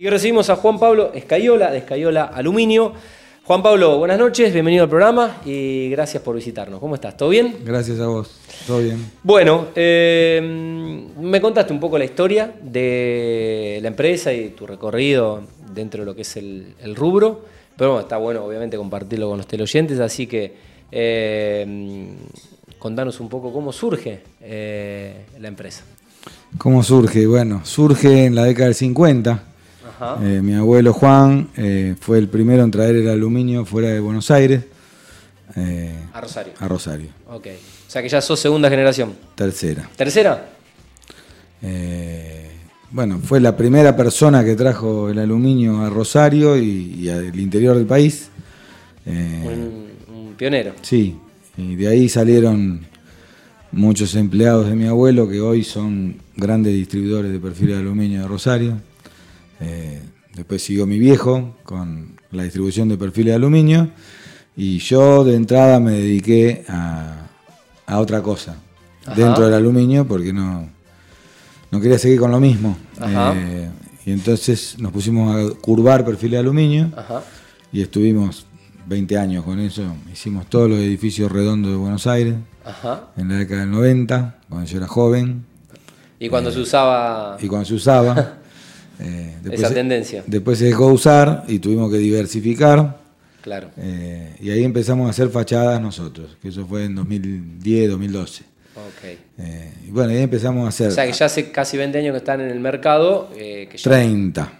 Y recibimos a Juan Pablo Escayola, de Escayola Aluminio. Juan Pablo, buenas noches, bienvenido al programa y gracias por visitarnos. ¿Cómo estás? ¿Todo bien? Gracias a vos, todo bien. Bueno, eh, me contaste un poco la historia de la empresa y tu recorrido dentro de lo que es el, el rubro, pero bueno, está bueno obviamente compartirlo con los teleoyentes, así que eh, contanos un poco cómo surge eh, la empresa. ¿Cómo surge? Bueno, surge en la década del 50. Eh, mi abuelo Juan eh, fue el primero en traer el aluminio fuera de Buenos Aires eh, A Rosario. a Rosario. Ok. O sea que ya sos segunda generación. Tercera. ¿Tercera? Bueno, fue la primera persona que trajo el aluminio a Rosario y, y al interior del país. Un, un pionero. Sí, y de ahí salieron muchos empleados de mi abuelo que hoy son grandes distribuidores de perfiles de aluminio de Rosario. Eh, después siguió mi viejo con la distribución de perfiles de aluminio y yo de entrada me dediqué a, a otra cosa Ajá. dentro del aluminio porque no, no quería seguir con lo mismo. Eh, y entonces nos pusimos a curvar perfiles de aluminio Ajá. y estuvimos 20 años con eso. Hicimos todos los edificios redondos de Buenos Aires Ajá. en la década del 90, cuando yo era joven Y cuando se usaba y cuando se usaba. eh, esa se- tendencia. después se dejó de usar y tuvimos que diversificar. Claro. eh, y ahí empezamos a hacer fachadas nosotros, que eso fue en 2010, 2012. Ok. Eh, y bueno, ahí empezamos a hacer O sea que ya hace casi 20 años que están en el mercado. que ya- 30.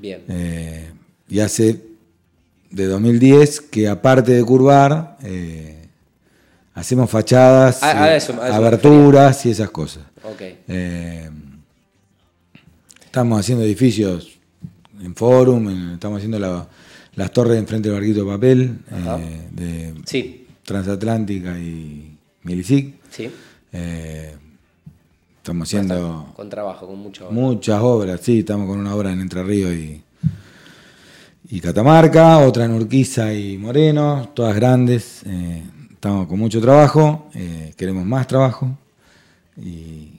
Bien. Y hace de 2010 que aparte de curvar, hacemos fachadas, Ah, a eso- a eso me aberturas y esas cosas. Ok. Estamos haciendo edificios en Forum, en- estamos haciendo la- las torres enfrente del barquito de papel eh, de Sí. Transatlántica y Milicic. Sí. Eh, estamos haciendo Con trabajo, con mucho. Muchas obras, sí, estamos con una obra en Entre Ríos y, y Catamarca, otra en Urquiza y Moreno, todas grandes. eh, estamos con mucho trabajo, queremos más trabajo y,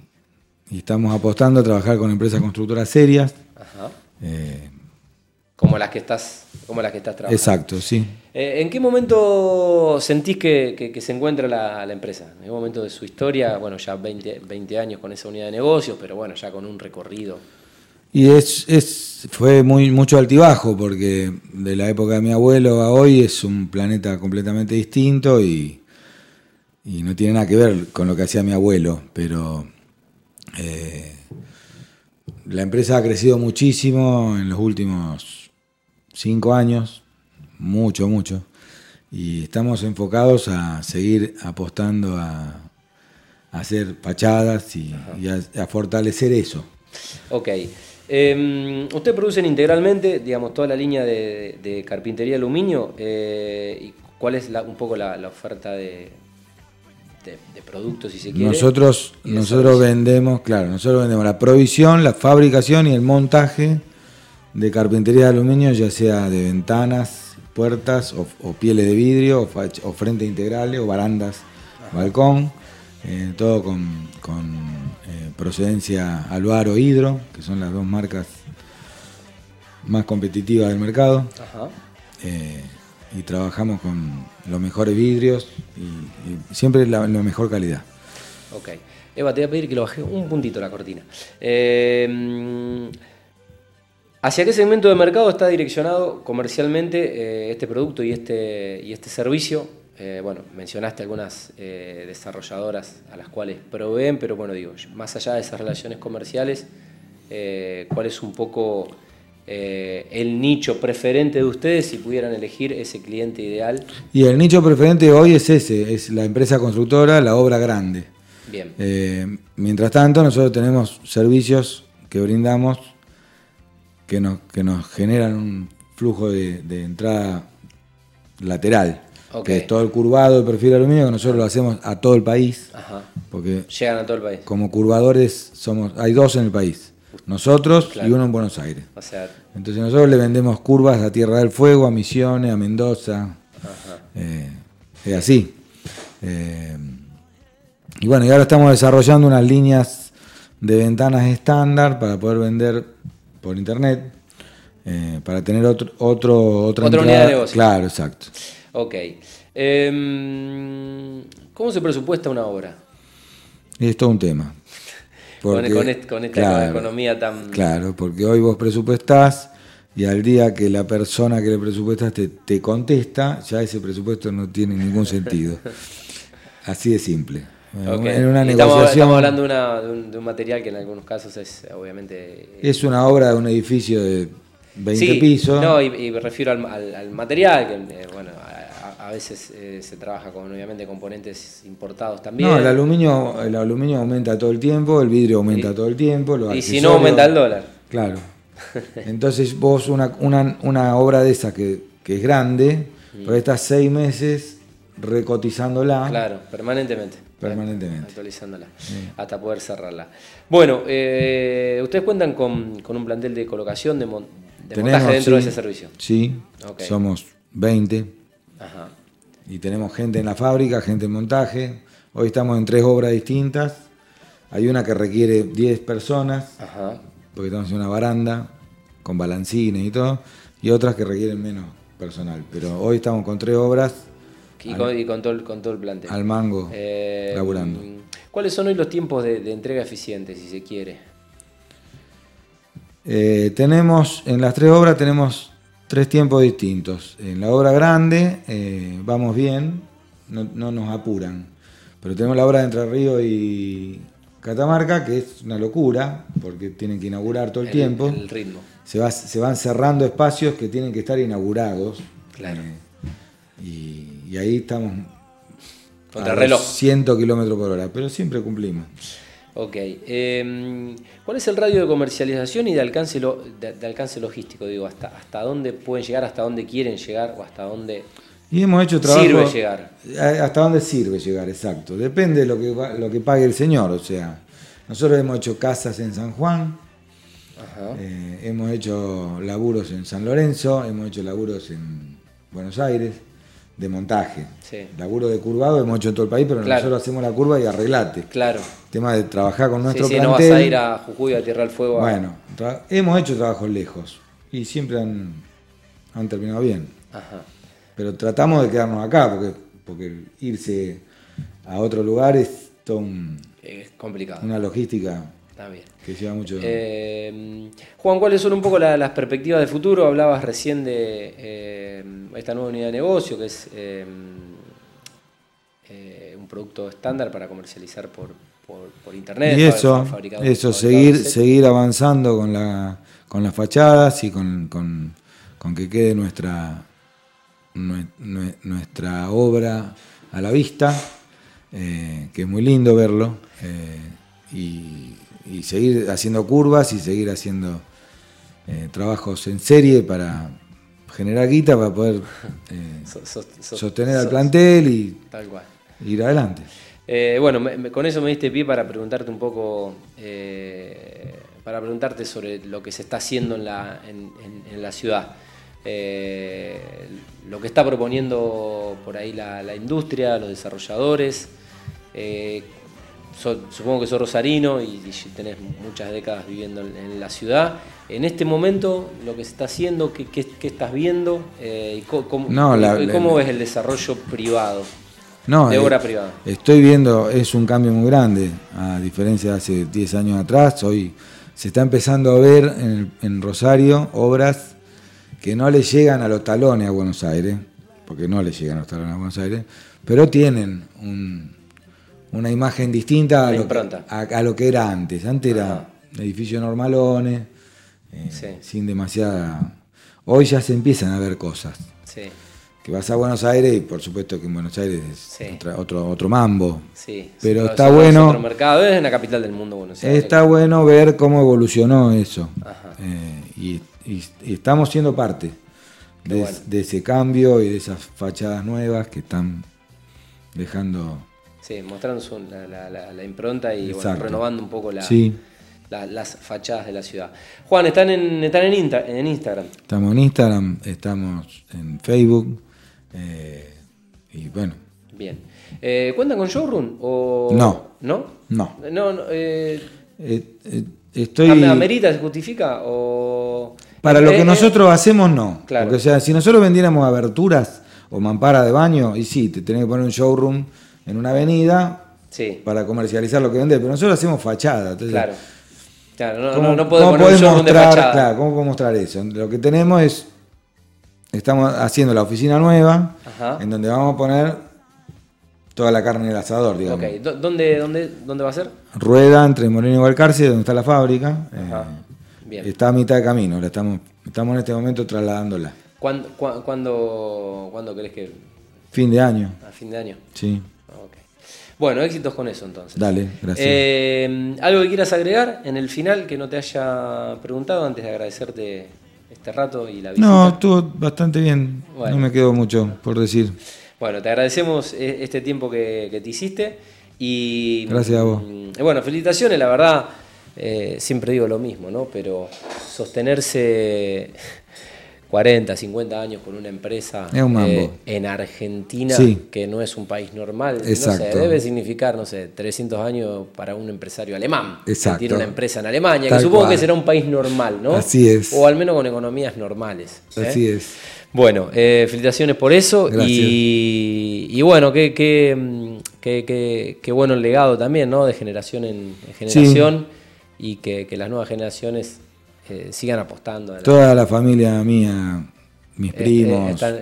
y estamos apostando a trabajar con empresas constructoras serias. Ajá. eh, Como las que estás, como las que estás trabajando. exacto, sí. Eh, ¿En qué momento sentís que, que- que se encuentra la, la empresa? ¿En qué momento de su historia? Bueno, ya 20, 20 años con esa unidad de negocios, pero bueno, ya con un recorrido. Y es, es, fue muy, mucho altibajo porque de la época de mi abuelo a hoy es un planeta completamente distinto y, y no tiene nada que ver con lo que hacía mi abuelo, pero eh, la empresa ha crecido muchísimo en los últimos cinco años, mucho, mucho, y estamos enfocados a seguir apostando a, a hacer fachadas y, y a- a fortalecer eso. Ok. Eh, Ustedes producen integralmente, digamos, toda la línea de, de carpintería aluminio. eh, ¿Y cuál es la- un poco la, la oferta de, de- de productos, si se quiere? Nosotros, nosotros vendemos, claro, nosotros vendemos la provisión, la fabricación y el montaje de carpintería de aluminio, ya sea de ventanas, puertas o, o pieles de vidrio, o, o frentes integrales, o barandas, balcón, eh, todo con, con, eh, procedencia Aluaro Hidro, que son las dos marcas más competitivas del mercado. Ajá. Eh, y trabajamos con los mejores vidrios y, siempre la, la mejor calidad. Ok. Eva, te voy a pedir que lo baje un puntito la cortina. Eh, ¿Hacia qué segmento de mercado está direccionado comercialmente eh, este producto y este, y este servicio? Eh, bueno, mencionaste algunas eh, desarrolladoras a las cuales proveen, pero bueno, digo, más allá de esas relaciones comerciales, ¿cuál es un poco eh, el nicho preferente de ustedes si pudieran elegir ese cliente ideal? Y el nicho preferente hoy es ese, es la empresa constructora, la obra grande. Bien. Eh, mientras tanto, nosotros tenemos servicios que brindamos que nos, que nos generan un flujo de, de entrada lateral, que es todo el curvado de perfil de aluminio, que nosotros lo hacemos a todo el país, Ajá. porque Llegan a todo el país. como curvadores somos, hay dos en el país, nosotros Claro. y uno en Buenos Aires. O sea, Entonces nosotros le vendemos curvas a Tierra del Fuego, a Misiones, a Mendoza. Eh, es así. Eh, y bueno, y ahora estamos desarrollando unas líneas de ventanas estándar para poder vender por internet. eh, para tener otro, otro, otra, Otra unidad de negocio. Claro, exacto. Ok. Em, ¿Cómo se presupuesta una obra? Es todo un tema. Con, Porque- con est- con esta claro, economía tan... Claro, porque hoy vos presupuestás y al día que la persona que le presupuestaste te contesta, ya ese presupuesto no tiene ningún sentido. Así de simple. En una estamos, negociación estamos hablando de, una- de un, de un material que en algunos casos es obviamente... es una obra de un edificio de 20 Sí, pisos. No, y, y me refiero al, al- al material, que eh, bueno, a, veces eh, se trabaja con obviamente componentes importados también. No, el aluminio, el aluminio aumenta todo el tiempo, el vidrio aumenta todo el tiempo. los y si no aumenta el dólar. Claro. Entonces vos una, una, una obra de esa que, que es grande, ahí estás seis meses recotizándola. Claro, permanentemente. Permanentemente. Actualizándola, hasta poder cerrarla. Bueno, eh, ustedes cuentan con, con un plantel de colocación, de, mon- de Tenemos, montaje dentro de ese servicio. Sí, Ok. somos 20 Ajá. Y tenemos gente en la fábrica, gente en montaje. Hoy estamos en tres obras distintas. Hay una que requiere 10 personas, Ajá. porque estamos en una baranda con balancines y todo, y otras que requieren menos personal. Pero hoy estamos con tres obras Y con, y con todo, el- con todo el plantel. al mango, Eh, laburando. ¿Cuáles son hoy los tiempos de, de entrega eficiente, si se quiere? Eh, tenemos, en las tres obras tenemos tres tiempos distintos. En la obra grande eh, vamos bien, no, no nos apuran. Pero tenemos la obra de Entre Ríos y Catamarca, que es una locura, porque tienen que inaugurar todo el, tiempo. El ritmo. Se, va- se van cerrando espacios que tienen que estar inaugurados. Claro. Eh, y, y ahí estamos Contra a reloj. 100 kilómetros por hora, pero siempre cumplimos. Ok. eh, ¿Cuál es el radio de comercialización y de alcance, lo- de, de alcance logístico? Digo, hasta, ¿hasta dónde pueden llegar, hasta dónde quieren llegar o hasta dónde Y hemos hecho trabajo. sirve llegar? ¿Hasta dónde sirve llegar? Exacto. Depende de lo que, lo que pague el señor. O sea, nosotros hemos hecho casas en San Juan, Ajá. eh, hemos hecho laburos en San Lorenzo, hemos hecho laburos en Buenos Aires, de montaje. Sí. Laburo de curvado hemos hecho en todo el país, pero Claro. nosotros hacemos la curva y arreglate. Claro. Tema de trabajar con Sí, nuestro sí, no plantel. vas a ir a Jujuy a Tierra del Fuego. a- Bueno, hemos hecho trabajos lejos y siempre han, han terminado bien. Ajá. Pero tratamos de quedarnos acá, porque, porque irse a otro lugar es un- Es complicado. una logística Está bien. que lleva mucho. Eh, Juan, ¿cuáles son un poco la- las perspectivas de futuro? Hablabas recién de eh, esta nueva unidad de negocio, que es eh, eh, un producto estándar para comercializar por, por, por internet. y eso, fabricado- eso fabricado seguir, seguir avanzando con, la, con las fachadas y con, con- con que quede nuestra, nue- nue- nuestra obra a la vista, que es muy lindo verlo, y, y seguir haciendo curvas y seguir haciendo eh, trabajos en serie para generar guita, para poder eh, So- so- so- sostener al plantel y Tal cual. ir adelante. Eh, bueno, me- me- con eso me diste pie para preguntarte un poco, para preguntarte sobre lo que se está haciendo en la, en, en- en la ciudad. Eh, lo que está proponiendo por ahí la, la industria, los desarrolladores. Eh, so- supongo que sos rosarino y, y tenés muchas décadas viviendo en, en la ciudad. En este momento, lo que se está haciendo, ¿qué, qué- qué estás viendo? Eh, y cómo, No, la- y la- cómo ves el desarrollo privado? No, De eh, obra privada. Estoy viendo, es un cambio muy grande, a diferencia de hace 10 años atrás. Hoy se está empezando a ver en, en Rosario obras que no le llegan a los talones a Buenos Aires, porque no le llegan a los talones a Buenos Aires, pero tienen un- una imagen distinta a lo, que, impronta. a, a lo que era antes. Antes Ajá. era edificios normalones, eh, Sí. sin demasiada... Hoy ya se empiezan a ver cosas. Sí. Que vas a Buenos Aires y por supuesto que en Buenos Aires es Sí. otra- otro, otro mambo. Sí, Pero está es bueno. otro mercado, es la capital del mundo, Buenos Aires. Está bueno ver cómo evolucionó eso. Ajá. Eh, y, y- y estamos siendo parte Qué de, bueno. de ese cambio y de esas fachadas nuevas que están dejando. Sí, mostrando su- la, la- la- la impronta y bueno, renovando un poco Sí. las fachadas de la ciudad. Juan, están en, están en, Insta- en Instagram. Estamos en Instagram, estamos en Facebook. eh, y bueno, Bien. Eh, ¿Cuentan con showroom? O... No. ¿No? no. No, no, eh, Eh, estoy. ¿am- ¿Amerita, se justifica? ¿O Para lo que nosotros hacemos, no. Claro. Porque, o sea, si nosotros vendiéramos aberturas o mampara de baño, y sí, te tenés que poner un showroom en una avenida Sí, para comercializar lo que vendés, pero nosotros hacemos fachada. Entonces, claro. Claro, no, ¿cómo- no, no podemos poner un de mostrar, fachada. claro, ¿cómo podemos mostrar eso? Lo que tenemos es, estamos haciendo la oficina nueva, Ajá. en donde vamos a poner toda la carne del asador, digamos. Ok, ¿dó- ¿dónde, dónde, ¿dónde va a ser? Rueda entre Moreno y Valcarce, donde está la fábrica. eh. Bien. Está a mitad de camino, la estamos, estamos en este momento trasladándola. ¿Cuándo, cua- cuándo, cuándo querés que.? Fin de año, ¿A fin de año? sí. Ok. Bueno, éxitos con eso entonces. Dale, gracias. Eh, ¿Algo que quieras agregar en el final que no te haya preguntado antes de agradecerte este rato y la visita? No, estuvo bastante bien. Bueno. No me quedó mucho por decir. Bueno, te agradecemos eh, este tiempo que, que te hiciste y... Gracias a vos. mm, Bueno, felicitaciones, la verdad, eh, siempre digo lo mismo, ¿no? Pero sostenerse 40, 50 años con una empresa eh, en Argentina, Sí. que no es un país normal, no sé, Exacto. debe significar, no sé, 300 años para un empresario alemán. que Exacto. tiene una empresa en Alemania, Tal que supongo cual. que será un país normal, ¿no? Así es. O al menos con economías normales. ¿eh? Así es. Bueno, eh, felicitaciones por eso Gracias. y, y bueno, qué, qué, mm, qué- qué- qué bueno el legado también, ¿no? De generación en, en generación y que, que las nuevas generaciones eh, sigan apostando. a la- Toda la familia mía, mis eh, primos, están-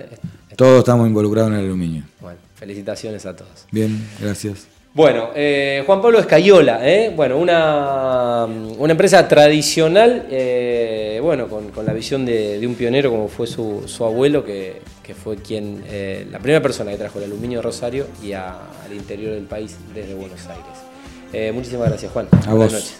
todos estamos involucrados en el aluminio. bueno, felicitaciones a todos. Bien, gracias. Bueno, eh, Juan Pablo Escayola, ¿eh? bueno, una, una empresa tradicional, eh, bueno, con, con la visión de, de un pionero como fue su, su abuelo, que, que fue quien, la primera persona que trajo el aluminio de Rosario y a- al interior del país desde Buenos Aires. Muchísimas gracias, Juan. A Buenas vos. noches.